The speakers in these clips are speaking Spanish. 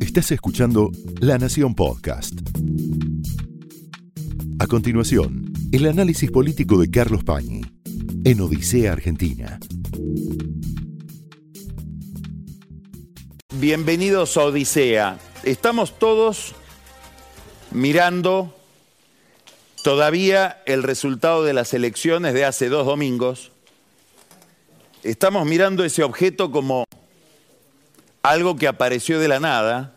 Estás escuchando La Nación Podcast. A continuación, el análisis político de Carlos Pañi en Odisea Argentina. Bienvenidos a Odisea. Estamos todos mirando todavía el resultado de las elecciones de hace dos domingos. Estamos mirando ese objeto como algo que apareció de la nada,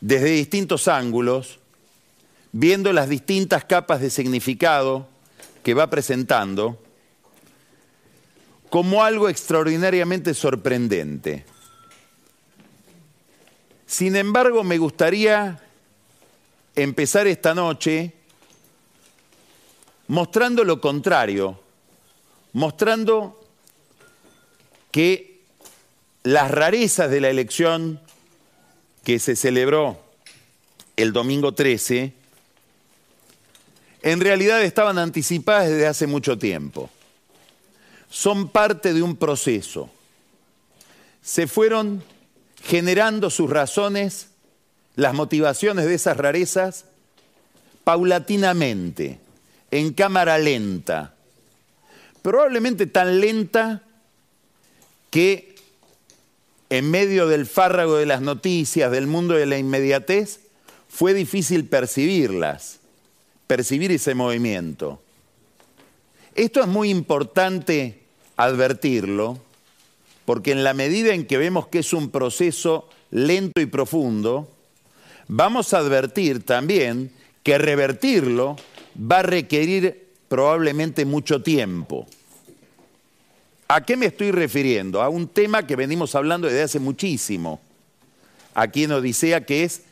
desde distintos ángulos, viendo las distintas capas de significado que va presentando, como algo extraordinariamente sorprendente. Sin embargo, me gustaría empezar esta noche mostrando lo contrario, mostrando que las rarezas de la elección que se celebró el domingo 13, en realidad estaban anticipadas desde hace mucho tiempo. Son parte de un proceso. Se fueron generando sus razones, las motivaciones de esas rarezas, paulatinamente, en cámara lenta. Probablemente tan lenta que en medio del fárrago de las noticias, del mundo de la inmediatez, fue difícil percibirlas, percibir ese movimiento. Esto es muy importante advertirlo, porque en la medida en que vemos que es un proceso lento y profundo, vamos a advertir también que revertirlo va a requerir probablemente mucho tiempo. ¿A qué me estoy refiriendo? A un tema que venimos hablando desde hace muchísimo, aquí en Odisea, que es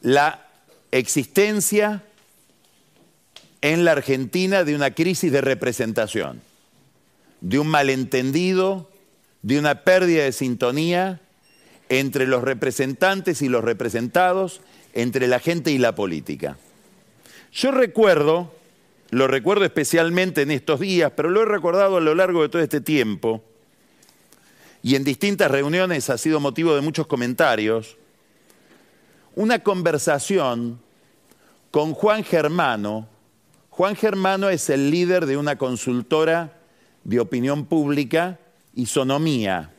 la existencia en la Argentina de una crisis de representación, de un malentendido, de una pérdida de sintonía entre los representantes y los representados, entre la gente y la política. Yo recuerdo lo recuerdo especialmente en estos días, pero lo he recordado a lo largo de todo este tiempo, y en distintas reuniones ha sido motivo de muchos comentarios, una conversación con Juan Germano. Juan Germano es el líder de una consultora de opinión pública, Isonomía,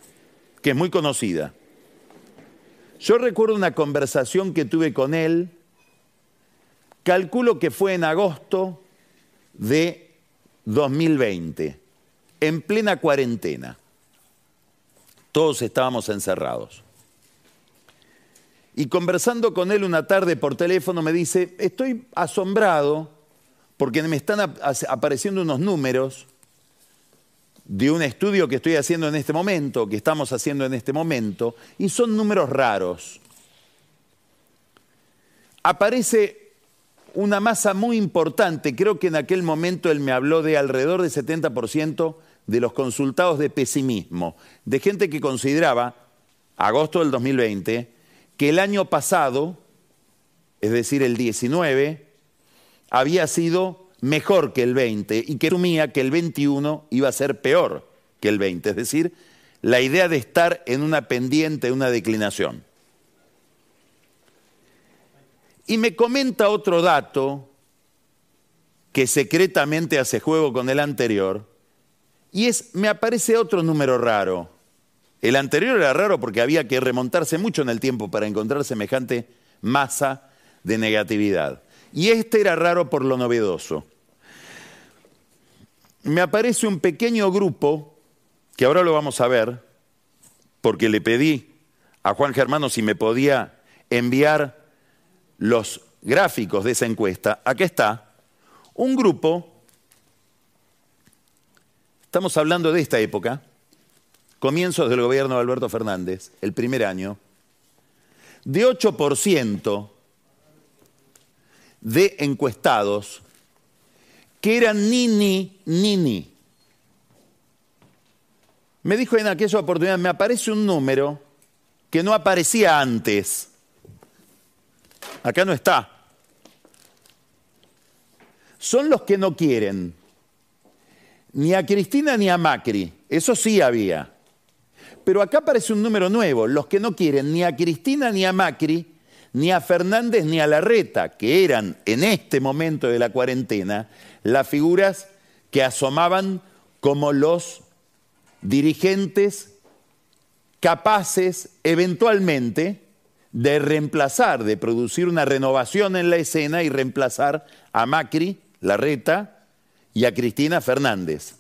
que es muy conocida. Yo recuerdo una conversación que tuve con él, calculo que fue en agosto de 2020, en plena cuarentena. Todos estábamos encerrados. Y conversando con él una tarde por teléfono me dice, estoy asombrado porque me están apareciendo unos números de un estudio que estoy haciendo en este momento, que estamos haciendo en este momento, y son números raros. Aparece una masa muy importante. Creo que en aquel momento él me habló de alrededor del 70% de los consultados de pesimismo, de gente que consideraba, agosto del 2020, que el año pasado, es decir, el 19, había sido mejor que el 20 y que asumía que el 21 iba a ser peor que el 20, es decir, la idea de estar en una pendiente, una declinación. Y me comenta otro dato que secretamente hace juego con el anterior, y es, me aparece otro número raro. El anterior era raro porque había que remontarse mucho en el tiempo para encontrar semejante masa de negatividad. Y este era raro por lo novedoso. Me aparece un pequeño grupo, que ahora lo vamos a ver, porque le pedí a Juan Germano si me podía enviar los gráficos de esa encuesta, aquí está, un grupo, estamos hablando de esta época, comienzos del gobierno de Alberto Fernández, el primer año, de 8% de encuestados que eran ni, ni, ni, ni. Me dijo en aquella oportunidad, me aparece un número que no aparecía antes. Acá no está. Son los que no quieren ni a Cristina ni a Macri. Eso sí había. Pero acá aparece un número nuevo, los que no quieren ni a Cristina ni a Macri, ni a Fernández ni a Larreta, que eran en este momento de la cuarentena las figuras que asomaban como los dirigentes capaces eventualmente de reemplazar, de producir una renovación en la escena y reemplazar a Macri, Larreta y a Cristina Fernández.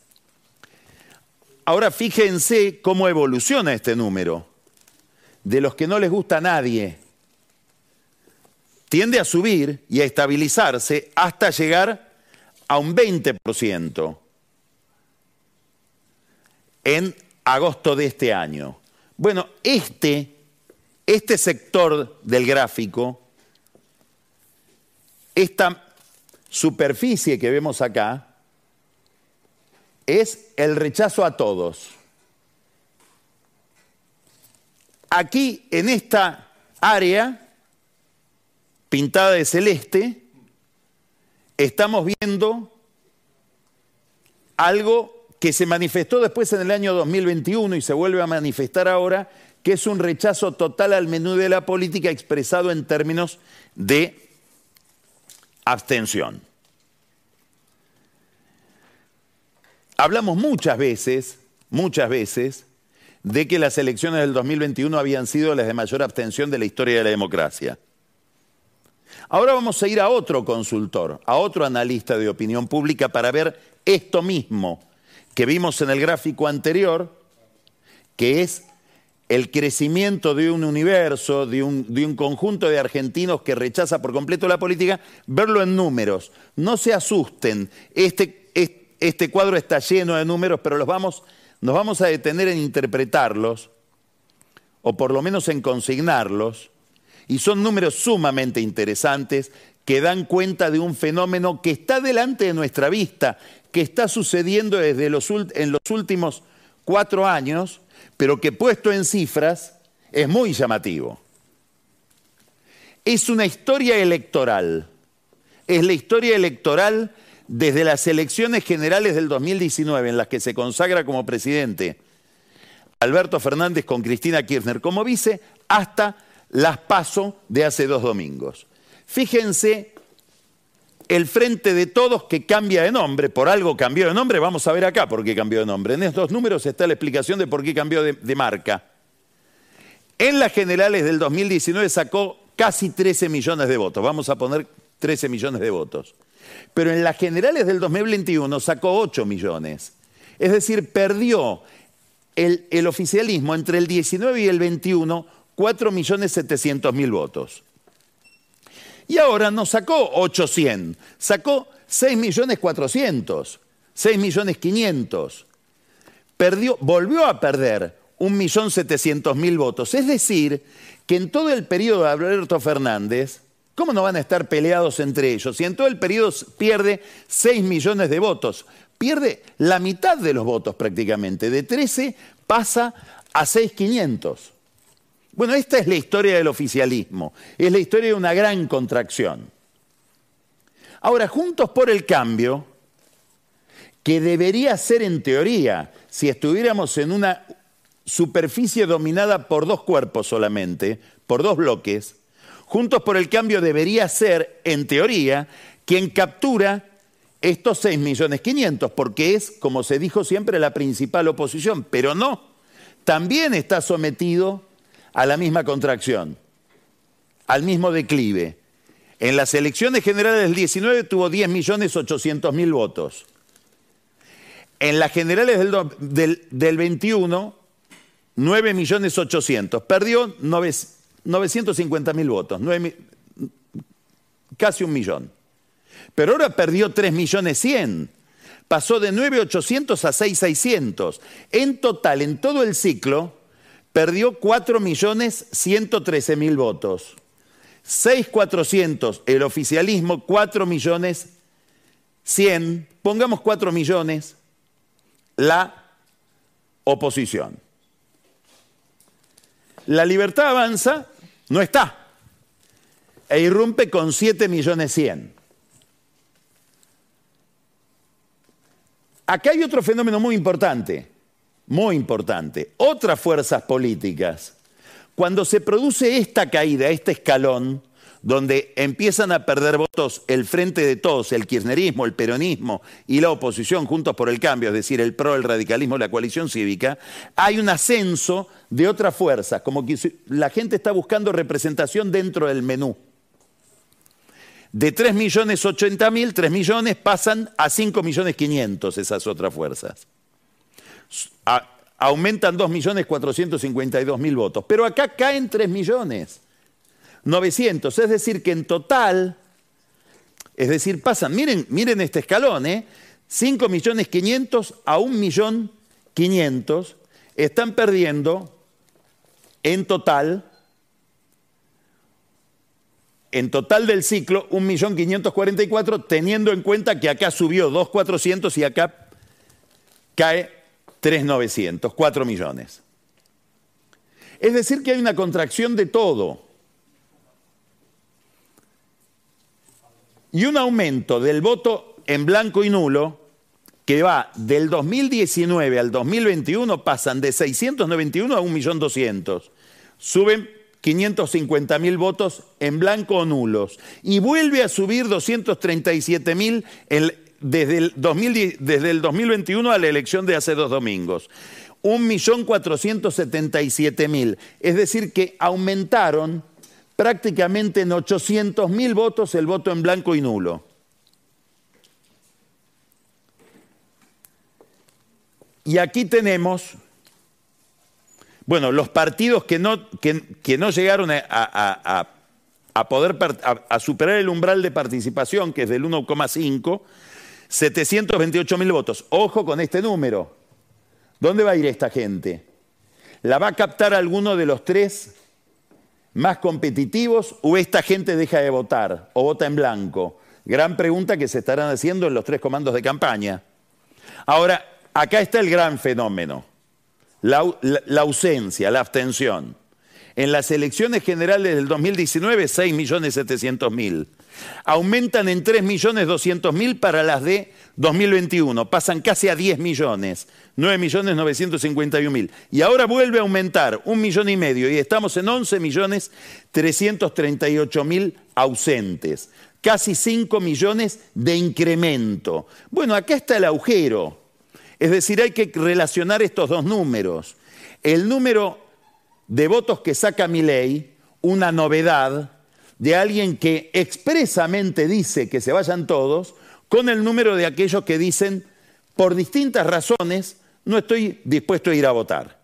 Ahora fíjense cómo evoluciona este número. De los que no les gusta a nadie, tiende a subir y a estabilizarse hasta llegar a un 20% en agosto de este año. Bueno, este, este sector del gráfico, esta superficie que vemos acá, es el rechazo a todos. Aquí, en esta área, pintada de celeste, estamos viendo algo que se manifestó después en el año 2021 y se vuelve a manifestar ahora, que es un rechazo total al menú de la política expresado en términos de abstención. Hablamos muchas veces, muchas veces, de que las elecciones del 2021 habían sido las de mayor abstención de la historia de la democracia. Ahora vamos a ir a otro consultor, a otro analista de opinión pública para ver esto mismo que vimos en el gráfico anterior, que es el crecimiento de un universo, de un, de un, conjunto de argentinos que rechaza por completo la política, verlo en números. No se asusten, este, este cuadro está lleno de números, pero los vamos, nos vamos a detener en interpretarlos, o por lo menos en consignarlos, y son números sumamente interesantes que dan cuenta de un fenómeno que está delante de nuestra vista, que está sucediendo desde en los últimos cuatro años, pero que puesto en cifras es muy llamativo. Es una historia electoral, es la historia electoral desde las elecciones generales del 2019, en las que se consagra como presidente Alberto Fernández con Cristina Kirchner como vice, hasta las PASO de hace dos domingos. Fíjense el frente de todos que cambia de nombre, por algo cambió de nombre, vamos a ver acá por qué cambió de nombre. En estos números está la explicación de por qué cambió de, marca. En las generales del 2019 sacó casi 13 millones de votos, vamos a poner 13 millones de votos pero en las generales del 2021 sacó 8 millones. Es decir, perdió el, oficialismo entre el 19 y el 21 4 millones 700 mil votos. Y ahora no sacó 800, sacó 6 millones 400, 6 millones 500. Perdió, volvió a perder 1 millón 700 mil votos. Es decir, que en todo el periodo de Alberto Fernández, ¿Cómo no van a estar peleados entre ellos? Si en todo el periodo pierde 6 millones de votos, pierde la mitad de los votos prácticamente, de 13 pasa a 6,500. Bueno, esta es la historia del oficialismo, es la historia de una gran contracción. Ahora, Juntos por el Cambio, que debería ser en teoría, si estuviéramos en una superficie dominada por dos cuerpos solamente, por dos bloques, Juntos por el Cambio debería ser, en teoría, quien captura estos 6.500.000, millones porque es, como se dijo siempre, la principal oposición, pero no, también está sometido a la misma contracción, al mismo declive. En las elecciones generales del 19 tuvo 10.800.000 votos. En las generales del, del, 21, 9.800.000. Perdió 900. 950 mil votos, casi un millón. Pero ahora perdió 3 millones 100. Pasó de 9.800 a 6.600. En total, en todo el ciclo, perdió 4 millones 113 mil votos. 6.400 el oficialismo, 4 millones 100, pongamos 4 millones la oposición. La libertad avanza no está. E irrumpe con 7 millones 100. Acá hay otro fenómeno muy importante. Muy importante. Otras fuerzas políticas, cuando se produce esta caída, este escalón, donde empiezan a perder votos el frente de todos, el kirchnerismo, el peronismo y la oposición juntos por el cambio, es decir, el PRO, el radicalismo, la coalición cívica, hay un ascenso de otras fuerzas, como que la gente está buscando representación dentro del menú. De 3 millones 80 mil, 3 millones pasan a 5 millones 500 esas otras fuerzas. Aumentan 2 millones 452 mil votos, pero acá caen 3 millones. 900. Es decir, que en total, es decir, pasan, miren, miren este escalón, ¿eh? 5 millones 500 a 1 millón 500 están perdiendo en total, en total del ciclo, 1 millón 544, teniendo en cuenta que acá subió 2,400 y acá cae 3,900, 4 millones. Es decir, que hay una contracción de todo. y un aumento del voto en blanco y nulo que va del 2019 al 2021 pasan de 691 a 1.200.000. Suben 550.000 votos en blanco o nulos y vuelve a subir 237.000 desde, el desde el 2021 a la elección de hace dos domingos. 1.477.000. Es decir, que aumentaron prácticamente en 800 mil votos el voto en blanco y nulo. Y aquí tenemos, bueno, los partidos que no, que, no llegaron a, poder a, superar el umbral de participación, que es del 1,5, 728 mil votos. Ojo con este número. ¿Dónde va a ir esta gente? ¿La va a captar alguno de los tres más competitivos o esta gente deja de votar o vota en blanco? Gran pregunta que se estarán haciendo en los tres comandos de campaña. Ahora, acá está el gran fenómeno, la, ausencia, la abstención. En las elecciones generales del 2019, 6.700.000. Aumentan en 3.200.000 para las de 2021, pasan casi a 10 millones, 9 millones 951 mil. Y ahora vuelve a aumentar un millón y medio y estamos en 11 millones 338 mil ausentes, casi 5 millones de incremento. Bueno, acá está el agujero. Es decir, hay que relacionar estos dos números. El número de votos que saca mi ley, una novedad de alguien que expresamente dice que se vayan todos, con el número de aquellos que dicen, por distintas razones, no estoy dispuesto a ir a votar.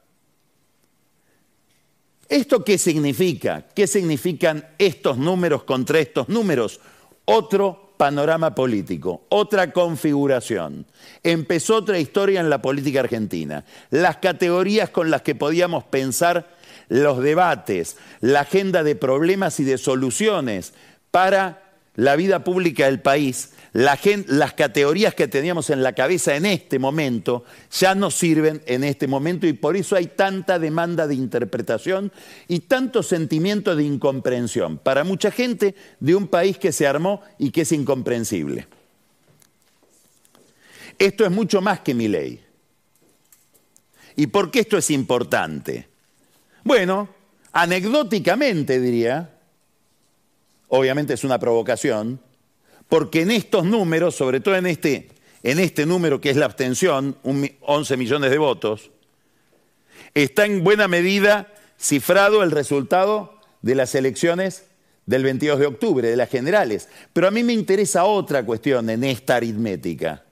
¿Esto qué significa? ¿Qué significan estos números contra estos números? Otro panorama político, otra configuración. Empezó otra historia en la política argentina. Las categorías con las que podíamos pensar los debates, la agenda de problemas y de soluciones para la vida pública del país las categorías que teníamos en la cabeza en este momento ya no sirven en este momento y por eso hay tanta demanda de interpretación y tanto sentimiento de incomprensión para mucha gente de un país que se armó y que es incomprensible. Esto es mucho más que mi ley. ¿Y por qué esto es importante? Bueno, anecdóticamente diría, obviamente es una provocación, porque en estos números, sobre todo en este, en este número que es la abstención, 11 millones de votos, está en buena medida cifrado el resultado de las elecciones del 22 de octubre, de las generales. Pero a mí me interesa otra cuestión en esta aritmética.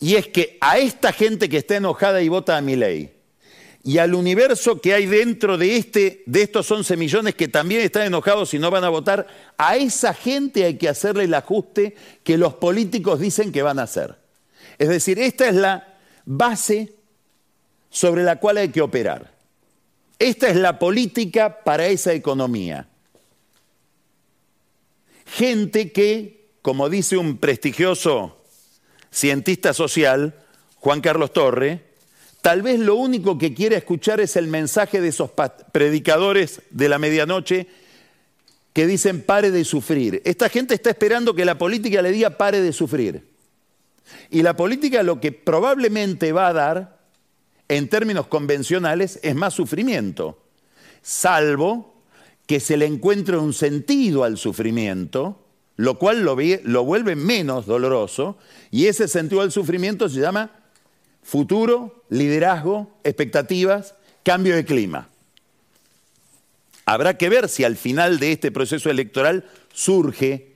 Y es que a esta gente que está enojada y vota a mi ley, y al universo que hay dentro de, este, de estos 11 millones que también están enojados y no van a votar, a esa gente hay que hacerle el ajuste que los políticos dicen que van a hacer. Es decir, esta es la base sobre la cual hay que operar. Esta es la política para esa economía. Gente que, como dice un prestigioso cientista social, Juan Carlos Torre, Tal vez lo único que quiere escuchar es el mensaje de esos predicadores de la medianoche que dicen pare de sufrir. Esta gente está esperando que la política le diga pare de sufrir. Y la política lo que probablemente va a dar, en términos convencionales, es más sufrimiento, salvo que se le encuentre un sentido al sufrimiento, lo cual lo, lo vuelve menos doloroso, y ese sentido al sufrimiento se llama futuro, liderazgo, expectativas, cambio de clima. Habrá que ver si al final de este proceso electoral surge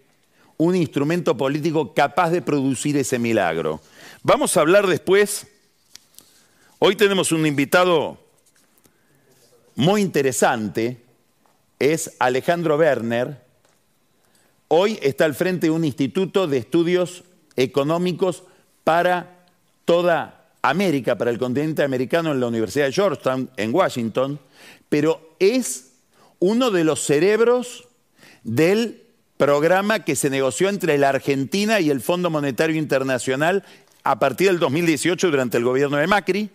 un instrumento político capaz de producir ese milagro. Vamos a hablar después, hoy tenemos un invitado muy interesante, es Alejandro Werner, hoy está al frente de un instituto de estudios económicos para toda América, para el continente americano en la Universidad de Georgetown, en Washington, pero es uno de los cerebros del programa que se negoció entre la Argentina y el Fondo Monetario Internacional a partir del 2018 durante el gobierno de Macri.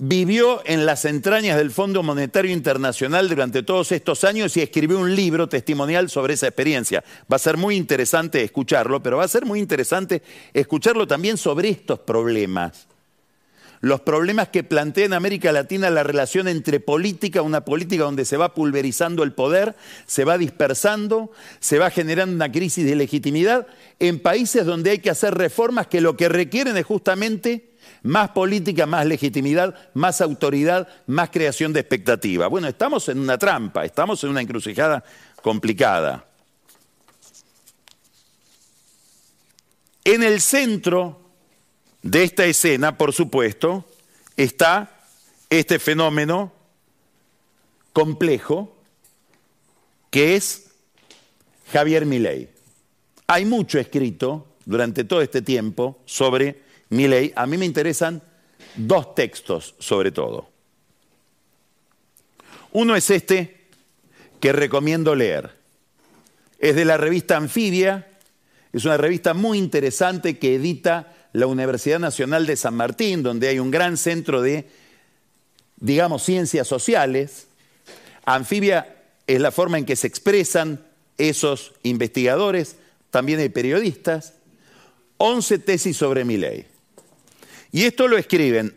Vivió en las entrañas del Fondo Monetario Internacional durante todos estos años y escribió un libro testimonial sobre esa experiencia. Va a ser muy interesante escucharlo, pero va a ser muy interesante escucharlo también sobre estos problemas los problemas que plantea en América Latina la relación entre política, una política donde se va pulverizando el poder, se va dispersando, se va generando una crisis de legitimidad, en países donde hay que hacer reformas que lo que requieren es justamente más política, más legitimidad, más autoridad, más creación de expectativa. Bueno, estamos en una trampa, estamos en una encrucijada complicada. En el centro de esta escena, por supuesto, está este fenómeno complejo que es Javier Milei. Hay mucho escrito durante todo este tiempo sobre Milei. A mí me interesan dos textos sobre todo. Uno es este que recomiendo leer. Es de la revista Anfibia, es una revista muy interesante que edita la Universidad Nacional de San Martín, donde hay un gran centro de, digamos, ciencias sociales. Anfibia es la forma en que se expresan esos investigadores, también hay periodistas. 11 tesis sobre mi ley. Y esto lo escriben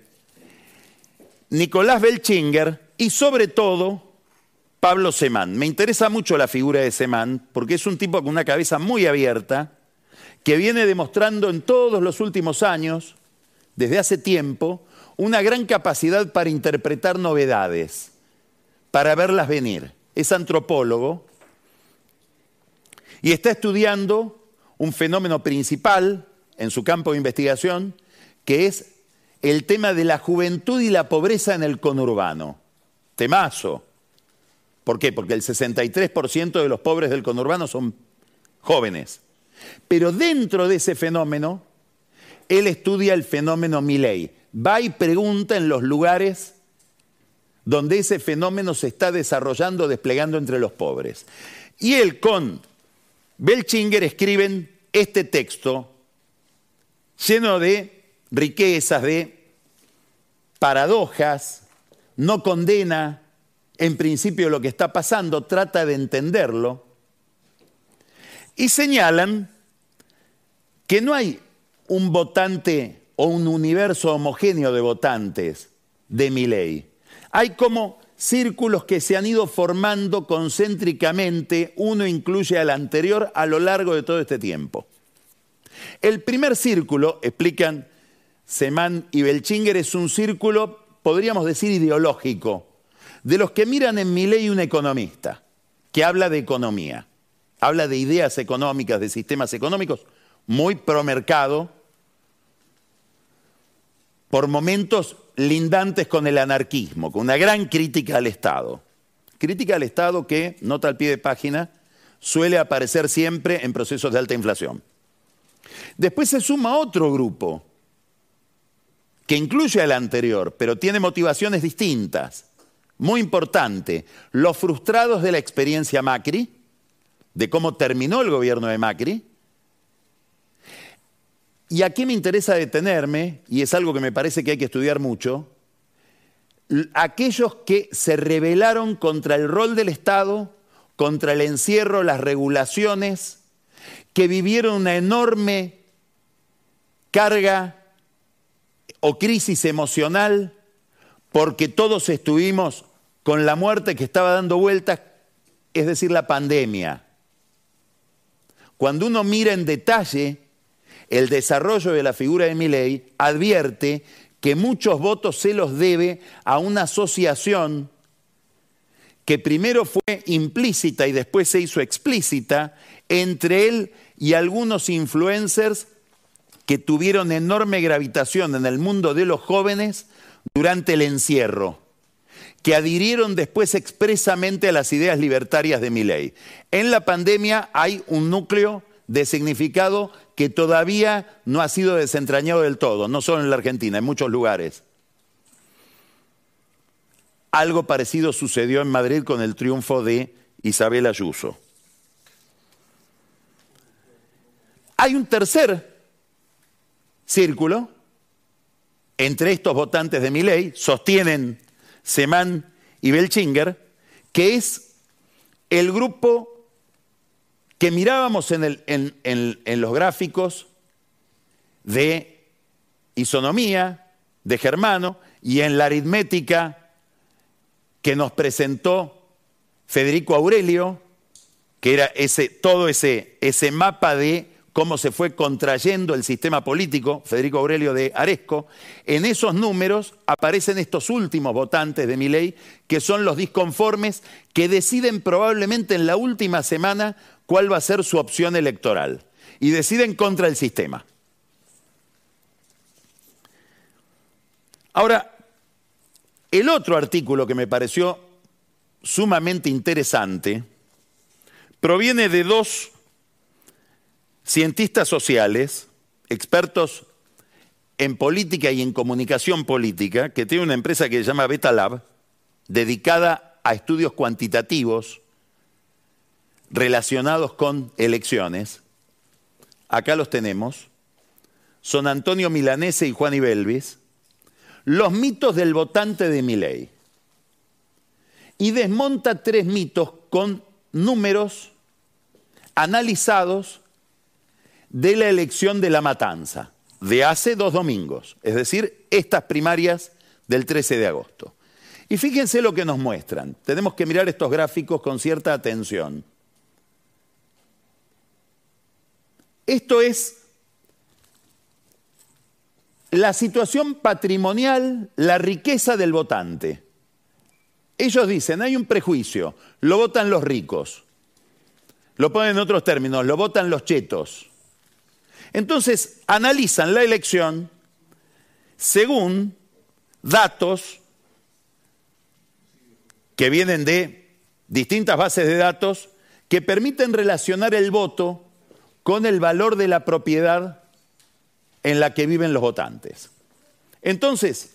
Nicolás Belchinger y sobre todo Pablo Semán. Me interesa mucho la figura de Semán porque es un tipo con una cabeza muy abierta que viene demostrando en todos los últimos años, desde hace tiempo, una gran capacidad para interpretar novedades, para verlas venir. Es antropólogo y está estudiando un fenómeno principal en su campo de investigación, que es el tema de la juventud y la pobreza en el conurbano. Temazo. ¿Por qué? Porque el 63% de los pobres del conurbano son jóvenes. Pero dentro de ese fenómeno, él estudia el fenómeno Milley. Va y pregunta en los lugares donde ese fenómeno se está desarrollando, desplegando entre los pobres. Y él con Belchinger escriben este texto lleno de riquezas, de paradojas, no condena en principio lo que está pasando, trata de entenderlo y señalan que no hay un votante o un universo homogéneo de votantes de mi ley. Hay como círculos que se han ido formando concéntricamente, uno incluye al anterior a lo largo de todo este tiempo. El primer círculo, explican Semán y Belchinger, es un círculo, podríamos decir, ideológico, de los que miran en mi ley un economista, que habla de economía habla de ideas económicas, de sistemas económicos, muy promercado, por momentos lindantes con el anarquismo, con una gran crítica al Estado. Crítica al Estado que, nota al pie de página, suele aparecer siempre en procesos de alta inflación. Después se suma otro grupo, que incluye al anterior, pero tiene motivaciones distintas. Muy importante, los frustrados de la experiencia Macri, de cómo terminó el gobierno de Macri. Y aquí me interesa detenerme, y es algo que me parece que hay que estudiar mucho, aquellos que se rebelaron contra el rol del Estado, contra el encierro, las regulaciones, que vivieron una enorme carga o crisis emocional porque todos estuvimos con la muerte que estaba dando vueltas, es decir, la pandemia. Cuando uno mira en detalle el desarrollo de la figura de Milley, advierte que muchos votos se los debe a una asociación que primero fue implícita y después se hizo explícita entre él y algunos influencers que tuvieron enorme gravitación en el mundo de los jóvenes durante el encierro, que adhirieron después expresamente a las ideas libertarias de Milley. En la pandemia hay un núcleo de significado que todavía no ha sido desentrañado del todo, no solo en la Argentina, en muchos lugares. Algo parecido sucedió en Madrid con el triunfo de Isabel Ayuso. Hay un tercer círculo entre estos votantes de mi ley, sostienen Semán y Belchinger, que es el grupo que mirábamos en, en los gráficos de isonomía de Germano y en la aritmética que nos presentó Federico Aurelio, que era ese, todo ese, ese mapa de cómo se fue contrayendo el sistema político, Federico Aurelio de Aresco, en esos números aparecen estos últimos votantes de mi ley, que son los disconformes, que deciden probablemente en la última semana cuál va a ser su opción electoral. Y deciden contra el sistema. Ahora, el otro artículo que me pareció sumamente interesante proviene de dos cientistas sociales, expertos en política y en comunicación política, que tiene una empresa que se llama Beta Lab, dedicada a estudios cuantitativos relacionados con elecciones. Acá los tenemos. Son Antonio Milanese y Juan Ibelvis. Los mitos del votante de Miley. Y desmonta tres mitos con números analizados de la elección de la matanza, de hace dos domingos, es decir, estas primarias del 13 de agosto. Y fíjense lo que nos muestran. Tenemos que mirar estos gráficos con cierta atención. Esto es la situación patrimonial, la riqueza del votante. Ellos dicen, hay un prejuicio, lo votan los ricos. Lo ponen en otros términos, lo votan los chetos. Entonces, analizan la elección según datos que vienen de distintas bases de datos que permiten relacionar el voto con el valor de la propiedad en la que viven los votantes. Entonces,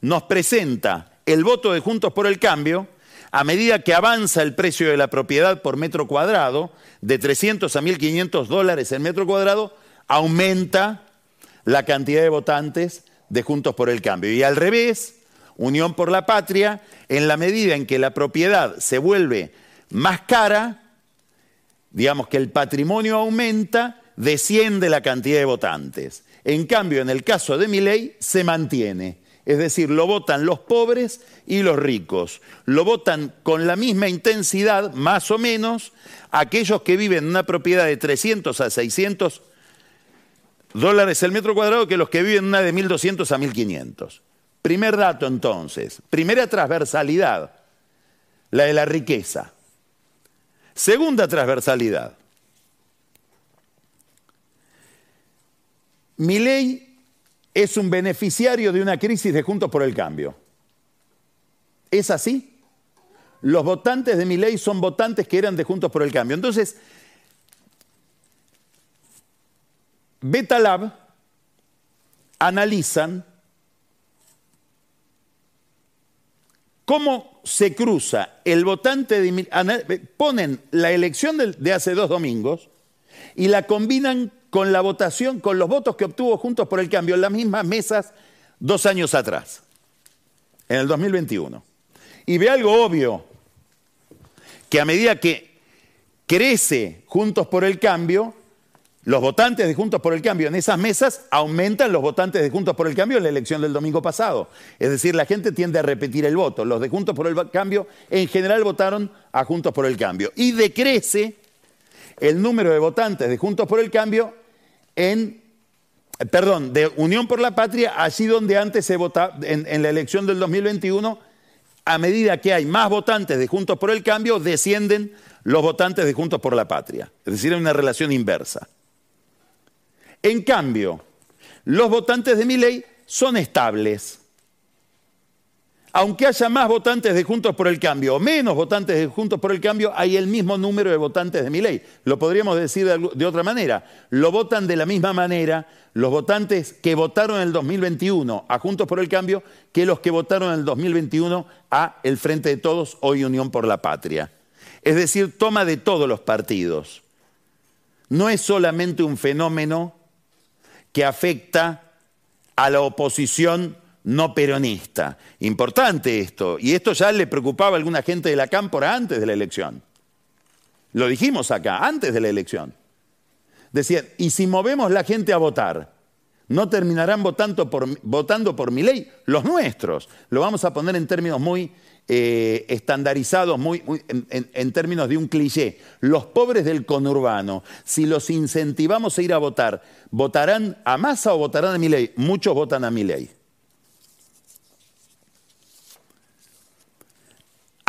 nos presenta el voto de Juntos por el Cambio a medida que avanza el precio de la propiedad por metro cuadrado, de 300 a 1.500 dólares el metro cuadrado, aumenta la cantidad de votantes de Juntos por el Cambio. Y al revés, Unión por la Patria, en la medida en que la propiedad se vuelve más cara, digamos que el patrimonio aumenta, desciende la cantidad de votantes. En cambio, en el caso de mi ley, se mantiene. Es decir, lo votan los pobres y los ricos. Lo votan con la misma intensidad, más o menos, aquellos que viven en una propiedad de 300 a 600 dólares el metro cuadrado que los que viven en una de 1.200 a 1.500. Primer dato entonces, primera transversalidad, la de la riqueza. Segunda transversalidad. Mi ley es un beneficiario de una crisis de Juntos por el Cambio. ¿Es así? Los votantes de mi ley son votantes que eran de Juntos por el Cambio. Entonces, Beta Lab analizan cómo se cruza el votante de... Ponen la elección de hace dos domingos y la combinan con la votación, con los votos que obtuvo Juntos por el Cambio en las mismas mesas dos años atrás, en el 2021. Y ve algo obvio, que a medida que crece Juntos por el Cambio, los votantes de Juntos por el Cambio en esas mesas aumentan los votantes de Juntos por el Cambio en la elección del domingo pasado. Es decir, la gente tiende a repetir el voto. Los de Juntos por el Cambio en general votaron a Juntos por el Cambio. Y decrece el número de votantes de Juntos por el Cambio en, perdón, de Unión por la Patria, allí donde antes se votaba, en, la elección del 2021, a medida que hay más votantes de Juntos por el Cambio, descienden los votantes de Juntos por la Patria. Es decir, hay una relación inversa. En cambio, los votantes de mi ley son estables. Aunque haya más votantes de Juntos por el Cambio o menos votantes de Juntos por el Cambio, hay el mismo número de votantes de mi ley. Lo podríamos decir de, otra manera. Lo votan de la misma manera los votantes que votaron en el 2021 a Juntos por el Cambio que los que votaron en el 2021 a El Frente de Todos, hoy Unión por la Patria. Es decir, toma de todos los partidos. No es solamente un fenómeno que afecta a la oposición no peronista. Importante esto. Y esto ya le preocupaba a alguna gente de la Cámpora antes de la elección. Lo dijimos acá, antes de la elección. Decían, ¿y si movemos la gente a votar? ¿No terminarán votando por, mi ley? Los nuestros. Lo vamos a poner en términos muy eh, estandarizados muy, en, términos de un cliché. Los pobres del conurbano, si los incentivamos a ir a votar, ¿votarán a Massa o votarán a mi ley? Muchos votan a mi ley.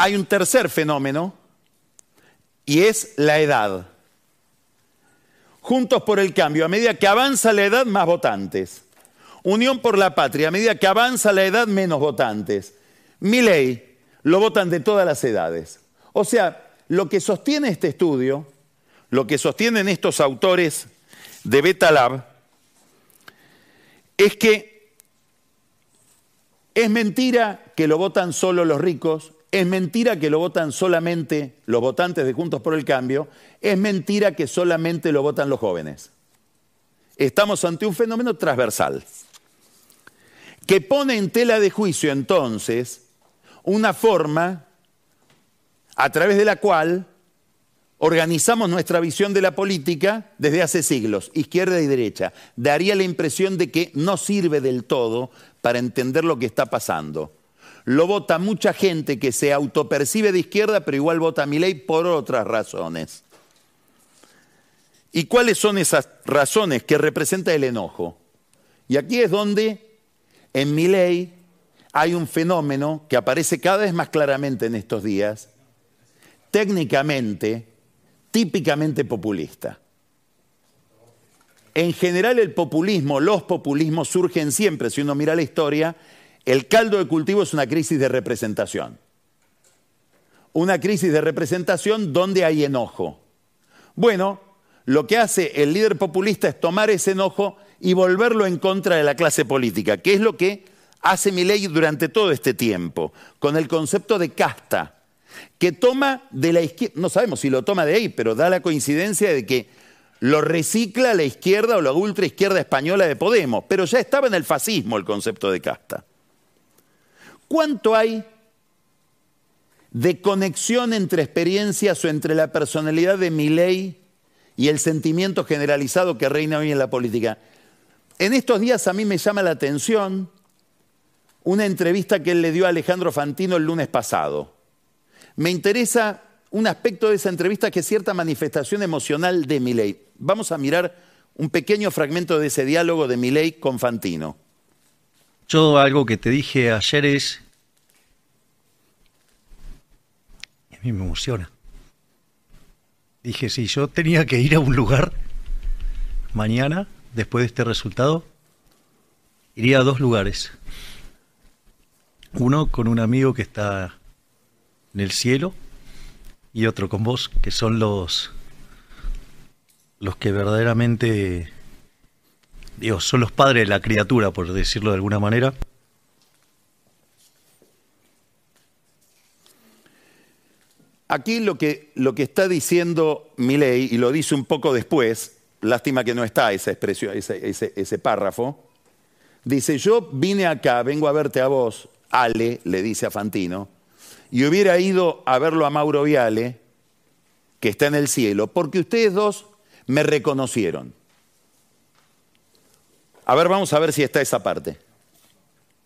Hay un tercer fenómeno y es la edad. Juntos por el cambio, a medida que avanza la edad, más votantes. Unión por la patria, a medida que avanza la edad, menos votantes. Mi ley, lo votan de todas las edades. O sea, lo que sostiene este estudio, lo que sostienen estos autores de Beta Lab, es que es mentira que lo votan solo los ricos, es mentira que lo votan solamente los votantes de Juntos por el Cambio, es mentira que solamente lo votan los jóvenes. Estamos ante un fenómeno transversal que pone en tela de juicio entonces una forma a través de la cual organizamos nuestra visión de la política desde hace siglos, izquierda y derecha. Daría la impresión de que no sirve del todo para entender lo que está pasando. Lo vota mucha gente que se autopercibe de izquierda, pero igual vota a mi ley por otras razones. ¿Y cuáles son esas razones que representa el enojo? Y aquí es donde en mi ley hay un fenómeno que aparece cada vez más claramente en estos días, técnicamente, típicamente populista. En general el populismo, los populismos surgen siempre, si uno mira la historia, el caldo de cultivo es una crisis de representación. Una crisis de representación donde hay enojo. Bueno, lo que hace el líder populista es tomar ese enojo y volverlo en contra de la clase política, que es lo que hace mi ley durante todo este tiempo, con el concepto de casta, que toma de la izquierda, no sabemos si lo toma de ahí, pero da la coincidencia de que lo recicla la izquierda o la ultra izquierda española de Podemos, pero ya estaba en el fascismo el concepto de casta. ¿Cuánto hay de conexión entre experiencias o entre la personalidad de mi ley y el sentimiento generalizado que reina hoy en la política? En estos días a mí me llama la atención una entrevista que él le dio a Alejandro Fantino el lunes pasado. Me interesa un aspecto de esa entrevista que es cierta manifestación emocional de Milei. Vamos a mirar un pequeño fragmento de ese diálogo de Milei con Fantino. Yo algo que te dije ayer es... A mí me emociona. Dije, si yo tenía que ir a un lugar mañana, después de este resultado, iría a dos lugares. Uno con un amigo que está en el cielo y otro con vos, que son los los que verdaderamente Dios, son los padres de la criatura, por decirlo de alguna manera. Aquí lo que, lo que está diciendo Milei, y lo dice un poco después, lástima que no está esa expresión, ese, ese, ese párrafo, dice, yo vine acá, vengo a verte a vos, Ale, le dice a Fantino, y hubiera ido a verlo a Mauro Viale, que está en el cielo, porque ustedes dos me reconocieron. A ver, vamos a ver si está esa parte.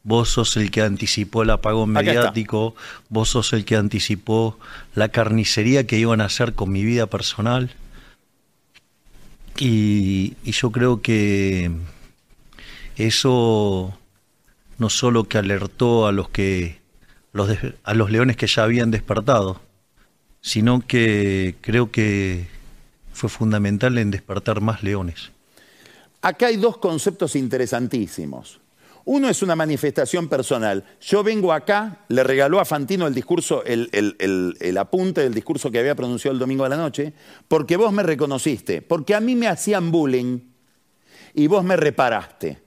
Vos sos el que anticipó el apagón mediático, vos sos el que anticipó la carnicería que iban a hacer con mi vida personal. Y, y yo creo que eso no solo que alertó a los que los a los leones que ya habían despertado, sino que creo que fue fundamental en despertar más leones. Acá hay dos conceptos interesantísimos. Uno es una manifestación personal. Yo vengo acá, le regaló a Fantino el discurso, el, el- apunte del discurso que había pronunciado el domingo a la noche, porque vos me reconociste, porque a mí me hacían bullying y vos me reparaste.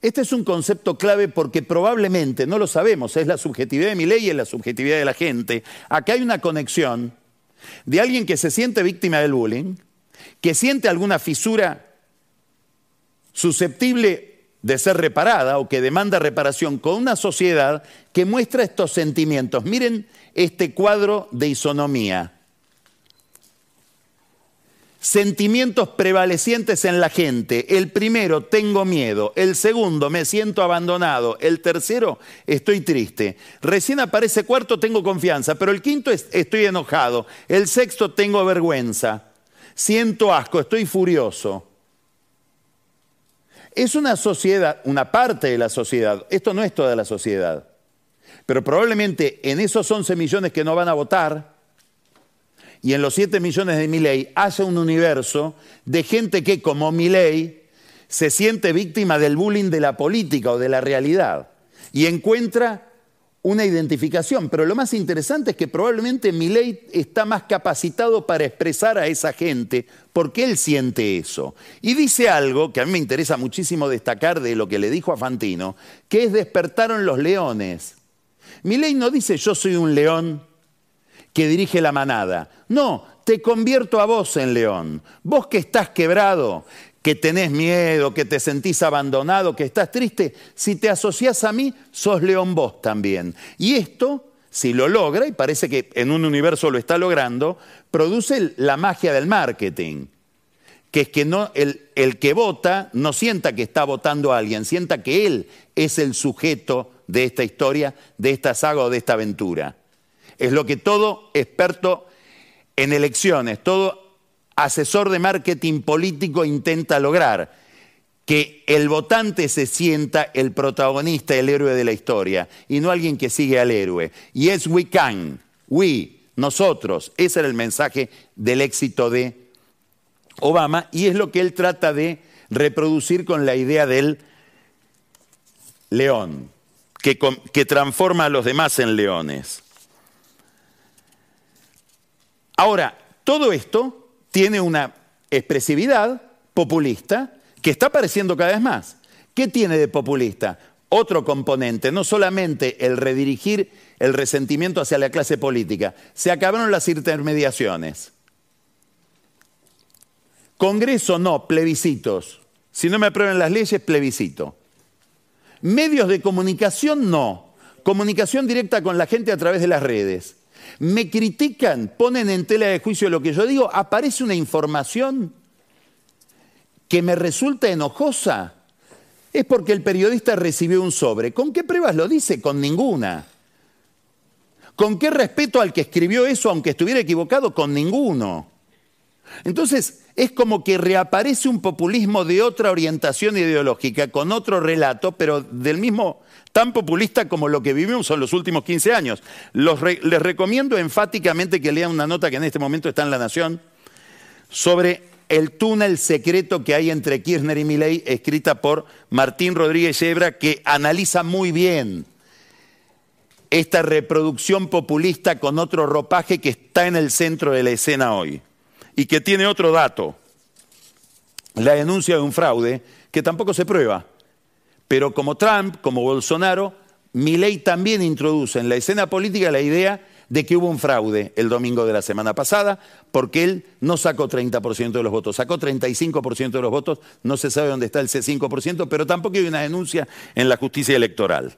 Este es un concepto clave porque probablemente, no lo sabemos, es la subjetividad de mi ley y es la subjetividad de la gente. Acá hay una conexión de alguien que se siente víctima del bullying, que siente alguna fisura susceptible de ser reparada o que demanda reparación con una sociedad que muestra estos sentimientos. Miren este cuadro de isonomía. Sentimientos prevalecientes en la gente. El primero, tengo miedo. El segundo, me siento abandonado. El tercero, estoy triste. Recién aparece cuarto, tengo confianza. Pero el quinto, es, estoy enojado. El sexto, tengo vergüenza. Siento asco, estoy furioso. Es una sociedad, una parte de la sociedad. Esto no es toda la sociedad. Pero probablemente en esos 11 millones que no van a votar y en los 7 millones de Milei haya un universo de gente que, como Milei, se siente víctima del bullying de la política o de la realidad y encuentra una identificación. Pero lo más interesante es que probablemente Milei está más capacitado para expresar a esa gente porque él siente eso. Y dice algo que a mí me interesa muchísimo destacar de lo que le dijo a Fantino, que es despertaron los leones. Milei no dice yo soy un león que dirige la manada. No, te convierto a vos en león. Vos que estás quebrado, que tenés miedo, que te sentís abandonado, que estás triste, si te asociás a mí, sos león vos también. Y esto, si lo logra, y parece que en un universo lo está logrando, produce la magia del marketing. Que es que el, el que vota no sienta que está votando a alguien, sienta que él es el sujeto de esta historia, de esta saga o de esta aventura. Es lo que todo experto en elecciones, todo asesor de marketing político intenta lograr, que el votante se sienta el protagonista, el héroe de la historia, y no alguien que sigue al héroe. Y es we can, we, nosotros. Ese era el mensaje del éxito de Obama y es lo que él trata de reproducir con la idea del león, que, que transforma a los demás en leones. Ahora, todo esto tiene una expresividad populista que está apareciendo cada vez más. ¿Qué tiene de populista? Otro componente, no solamente el redirigir el resentimiento hacia la clase política, se acabaron las intermediaciones. Congreso no, plebiscitos. Si no me aprueban las leyes, plebiscito. Medios de comunicación no. Comunicación directa con la gente a través de las redes me critican, ponen en tela de juicio lo que yo digo, aparece una información que me resulta enojosa, es porque el periodista recibió un sobre. ¿Con qué pruebas lo dice? Con ninguna. ¿Con qué respeto al que escribió eso, aunque estuviera equivocado? Con ninguno. Entonces, es como que reaparece un populismo de otra orientación ideológica, con otro relato, pero del mismo, tan populista como lo que vivimos en los últimos 15 años. Les recomiendo enfáticamente que lean una nota que en este momento está en La Nación sobre el túnel secreto que hay entre Kirchner y Milei, escrita por Martín Rodríguez Yebra, que analiza muy bien esta reproducción populista con otro ropaje que está en el centro de la escena hoy y que tiene otro dato, la denuncia de un fraude que tampoco se prueba. Pero como Trump, como Bolsonaro, Milei también introduce en la escena política la idea de que hubo un fraude el domingo de la semana pasada, porque él no sacó 30% de los votos, sacó 35% de los votos, no se sabe dónde está el C5%, pero tampoco hay una denuncia en la justicia electoral.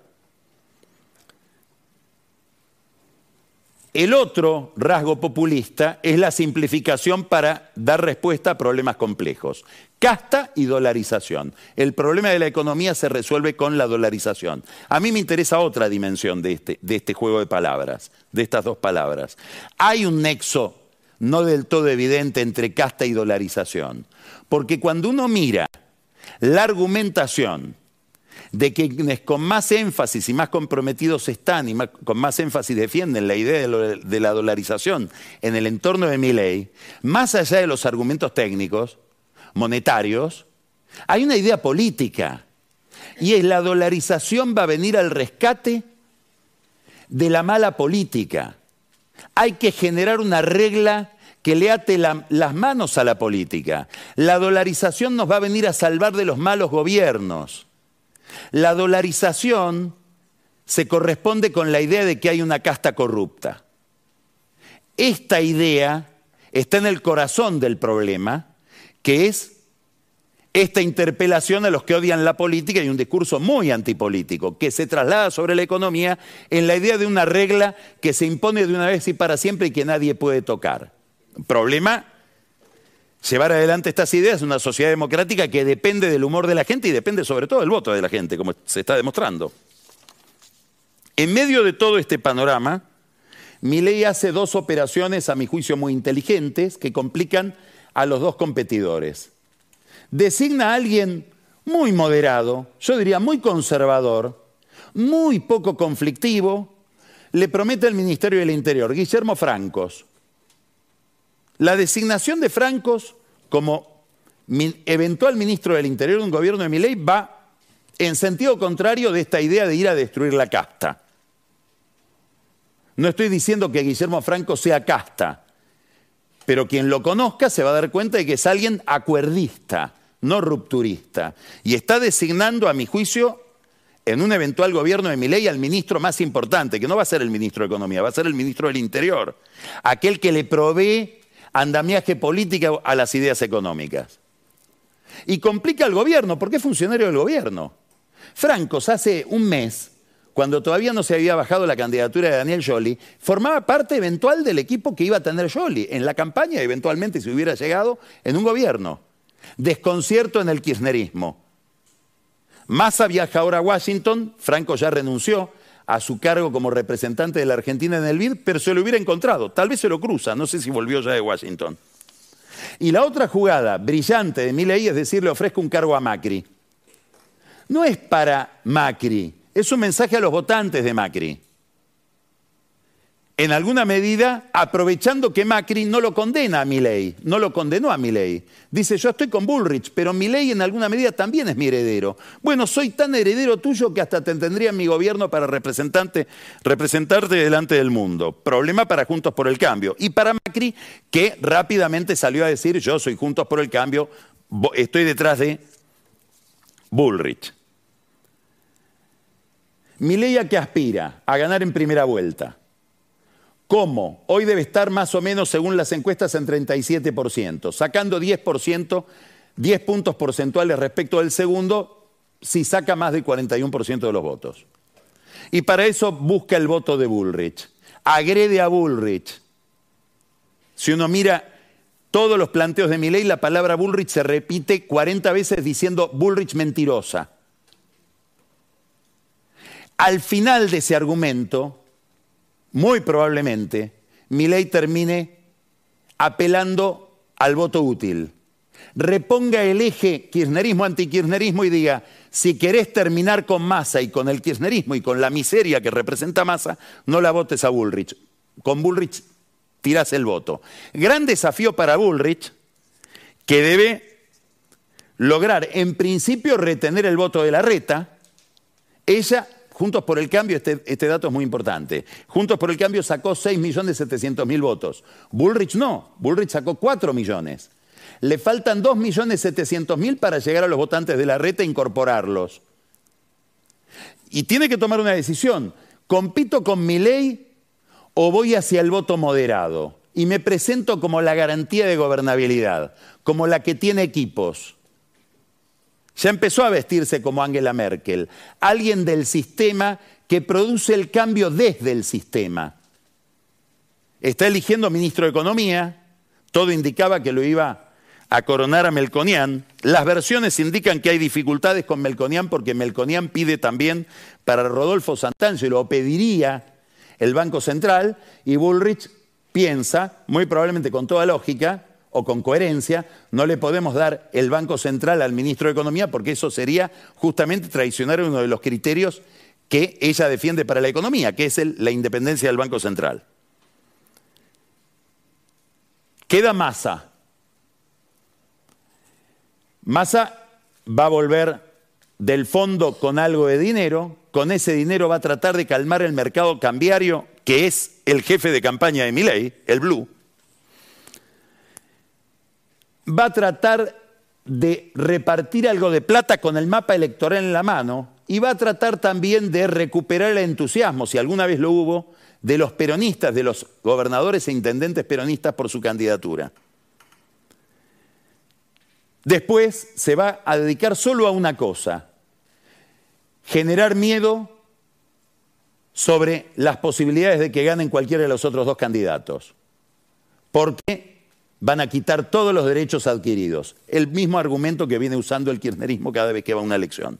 El otro rasgo populista es la simplificación para dar respuesta a problemas complejos. Casta y dolarización. El problema de la economía se resuelve con la dolarización. A mí me interesa otra dimensión de este, de este juego de palabras, de estas dos palabras. Hay un nexo no del todo evidente entre casta y dolarización, porque cuando uno mira la argumentación de quienes con más énfasis y más comprometidos están y con más énfasis defienden la idea de, la dolarización en el entorno de mi ley, más allá de los argumentos técnicos, monetarios, hay una idea política y es la dolarización va a venir al rescate de la mala política. Hay que generar una regla que le ate las manos a la política. La dolarización nos va a venir a salvar de los malos gobiernos. La dolarización se corresponde con la idea de que hay una casta corrupta. Esta idea está en el corazón del problema, que es esta interpelación a los que odian la política y un discurso muy antipolítico, que se traslada sobre la economía en la idea de una regla que se impone de una vez y para siempre y que nadie puede tocar. Problema llevar adelante estas ideas en una sociedad democrática que depende del humor de la gente y depende sobre todo del voto de la gente, como se está demostrando. En medio de todo este panorama, ley hace dos operaciones, a mi juicio, muy inteligentes que complican a los dos competidores. Designa a alguien muy moderado, yo diría muy conservador, muy poco conflictivo, le promete al Ministerio del Interior, Guillermo Francos, la designación de Francos como eventual ministro del Interior de un gobierno de Milei va en sentido contrario de esta idea de ir a destruir la casta. No estoy diciendo que Guillermo Franco sea casta, pero quien lo conozca se va a dar cuenta de que es alguien acuerdista, no rupturista. Y está designando, a mi juicio, en un eventual gobierno de Milei al ministro más importante, que no va a ser el ministro de Economía, va a ser el ministro del Interior, aquel que le provee andamiaje político a las ideas económicas. Y complica al gobierno, porque es funcionario del gobierno. Francos hace un mes, cuando todavía no se había bajado la candidatura de Daniel Jolie, formaba parte eventual del equipo que iba a tener Jolie en la campaña, eventualmente si hubiera llegado en un gobierno. Desconcierto en el kirchnerismo. Massa viaja ahora a Washington, Franco ya renunció, a su cargo como representante de la Argentina en el BID, pero se lo hubiera encontrado. Tal vez se lo cruza, no sé si volvió ya de Washington. Y la otra jugada brillante de Milei es decir, le ofrezco un cargo a Macri. No es para Macri, es un mensaje a los votantes de Macri en alguna medida aprovechando que Macri no lo condena a Milei, no lo condenó a Milei. Dice, yo estoy con Bullrich, pero Milei en alguna medida también es mi heredero. Bueno, soy tan heredero tuyo que hasta te tendría en mi gobierno para representarte delante del mundo. Problema para Juntos por el Cambio. Y para Macri, que rápidamente salió a decir, yo soy Juntos por el Cambio, estoy detrás de Bullrich. Milei a qué aspira? A ganar en primera vuelta. ¿Cómo? Hoy debe estar más o menos, según las encuestas, en 37%, sacando 10%, 10 puntos porcentuales respecto del segundo, si saca más del 41% de los votos. Y para eso busca el voto de Bullrich. Agrede a Bullrich. Si uno mira todos los planteos de mi ley, la palabra Bullrich se repite 40 veces diciendo Bullrich mentirosa. Al final de ese argumento, muy probablemente, mi ley termine apelando al voto útil. Reponga el eje kirchnerismo-antikirchnerismo y diga, si querés terminar con Massa y con el kirchnerismo y con la miseria que representa Massa, no la votes a Bullrich. Con Bullrich tirás el voto. Gran desafío para Bullrich, que debe lograr en principio retener el voto de la reta. Ella Juntos por el Cambio, este, este, dato es muy importante. Juntos por el Cambio sacó 6.700.000 votos. Bullrich no, Bullrich sacó 4 millones. Le faltan 2.700.000 para llegar a los votantes de la reta e incorporarlos. Y tiene que tomar una decisión. ¿Compito con mi ley o voy hacia el voto moderado? Y me presento como la garantía de gobernabilidad, como la que tiene equipos. Ya empezó a vestirse como Angela Merkel, alguien del sistema que produce el cambio desde el sistema. está eligiendo ministro de Economía, todo indicaba que lo iba a coronar a Melconian. Las versiones indican que hay dificultades con Melconian porque Melconian pide también para Rodolfo Santancio y lo pediría el Banco Central y Bullrich piensa, muy probablemente con toda lógica o con coherencia, no le podemos dar el Banco Central al ministro de Economía porque eso sería justamente traicionar uno de los criterios que ella defiende para la economía, que es la independencia del Banco Central. Queda masa. Masa va a volver del fondo con algo de dinero, con ese dinero va a tratar de calmar el mercado cambiario, que es el jefe de campaña de Milei, el Blue. Va a tratar de repartir algo de plata con el mapa electoral en la mano y va a tratar también de recuperar el entusiasmo, si alguna vez lo hubo, de los peronistas, de los gobernadores e intendentes peronistas por su candidatura. Después se va a dedicar solo a una cosa, generar miedo sobre las posibilidades de que ganen cualquiera de los otros dos candidatos. Porque van a quitar todos los derechos adquiridos. El mismo argumento que viene usando el kirchnerismo cada vez que va a una elección.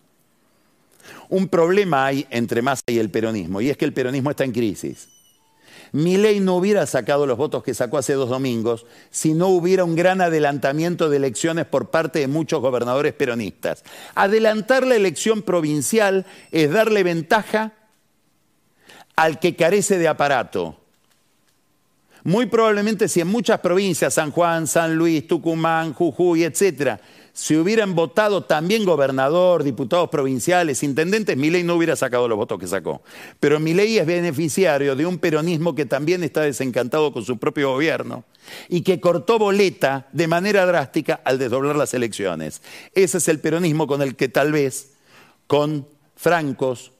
Un problema hay entre Massa y el peronismo, y es que el peronismo está en crisis. ley no hubiera sacado los votos que sacó hace dos domingos si no hubiera un gran adelantamiento de elecciones por parte de muchos gobernadores peronistas. Adelantar la elección provincial es darle ventaja al que carece de aparato. Muy probablemente si en muchas provincias, San Juan, San Luis, Tucumán, Jujuy, etcétera, si hubieran votado también gobernador, diputados provinciales, intendentes, Milei no hubiera sacado los votos que sacó. Pero Milei es beneficiario de un peronismo que también está desencantado con su propio gobierno y que cortó boleta de manera drástica al desdoblar las elecciones. Ese es el peronismo con el que tal vez, con francos,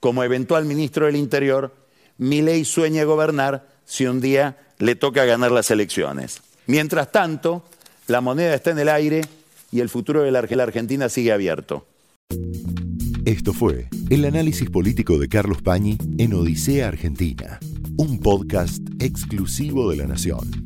como eventual ministro del Interior, Milei sueña gobernar si un día le toca ganar las elecciones. Mientras tanto, la moneda está en el aire y el futuro de la Argentina sigue abierto. Esto fue el análisis político de Carlos Pañi en Odisea Argentina, un podcast exclusivo de La Nación.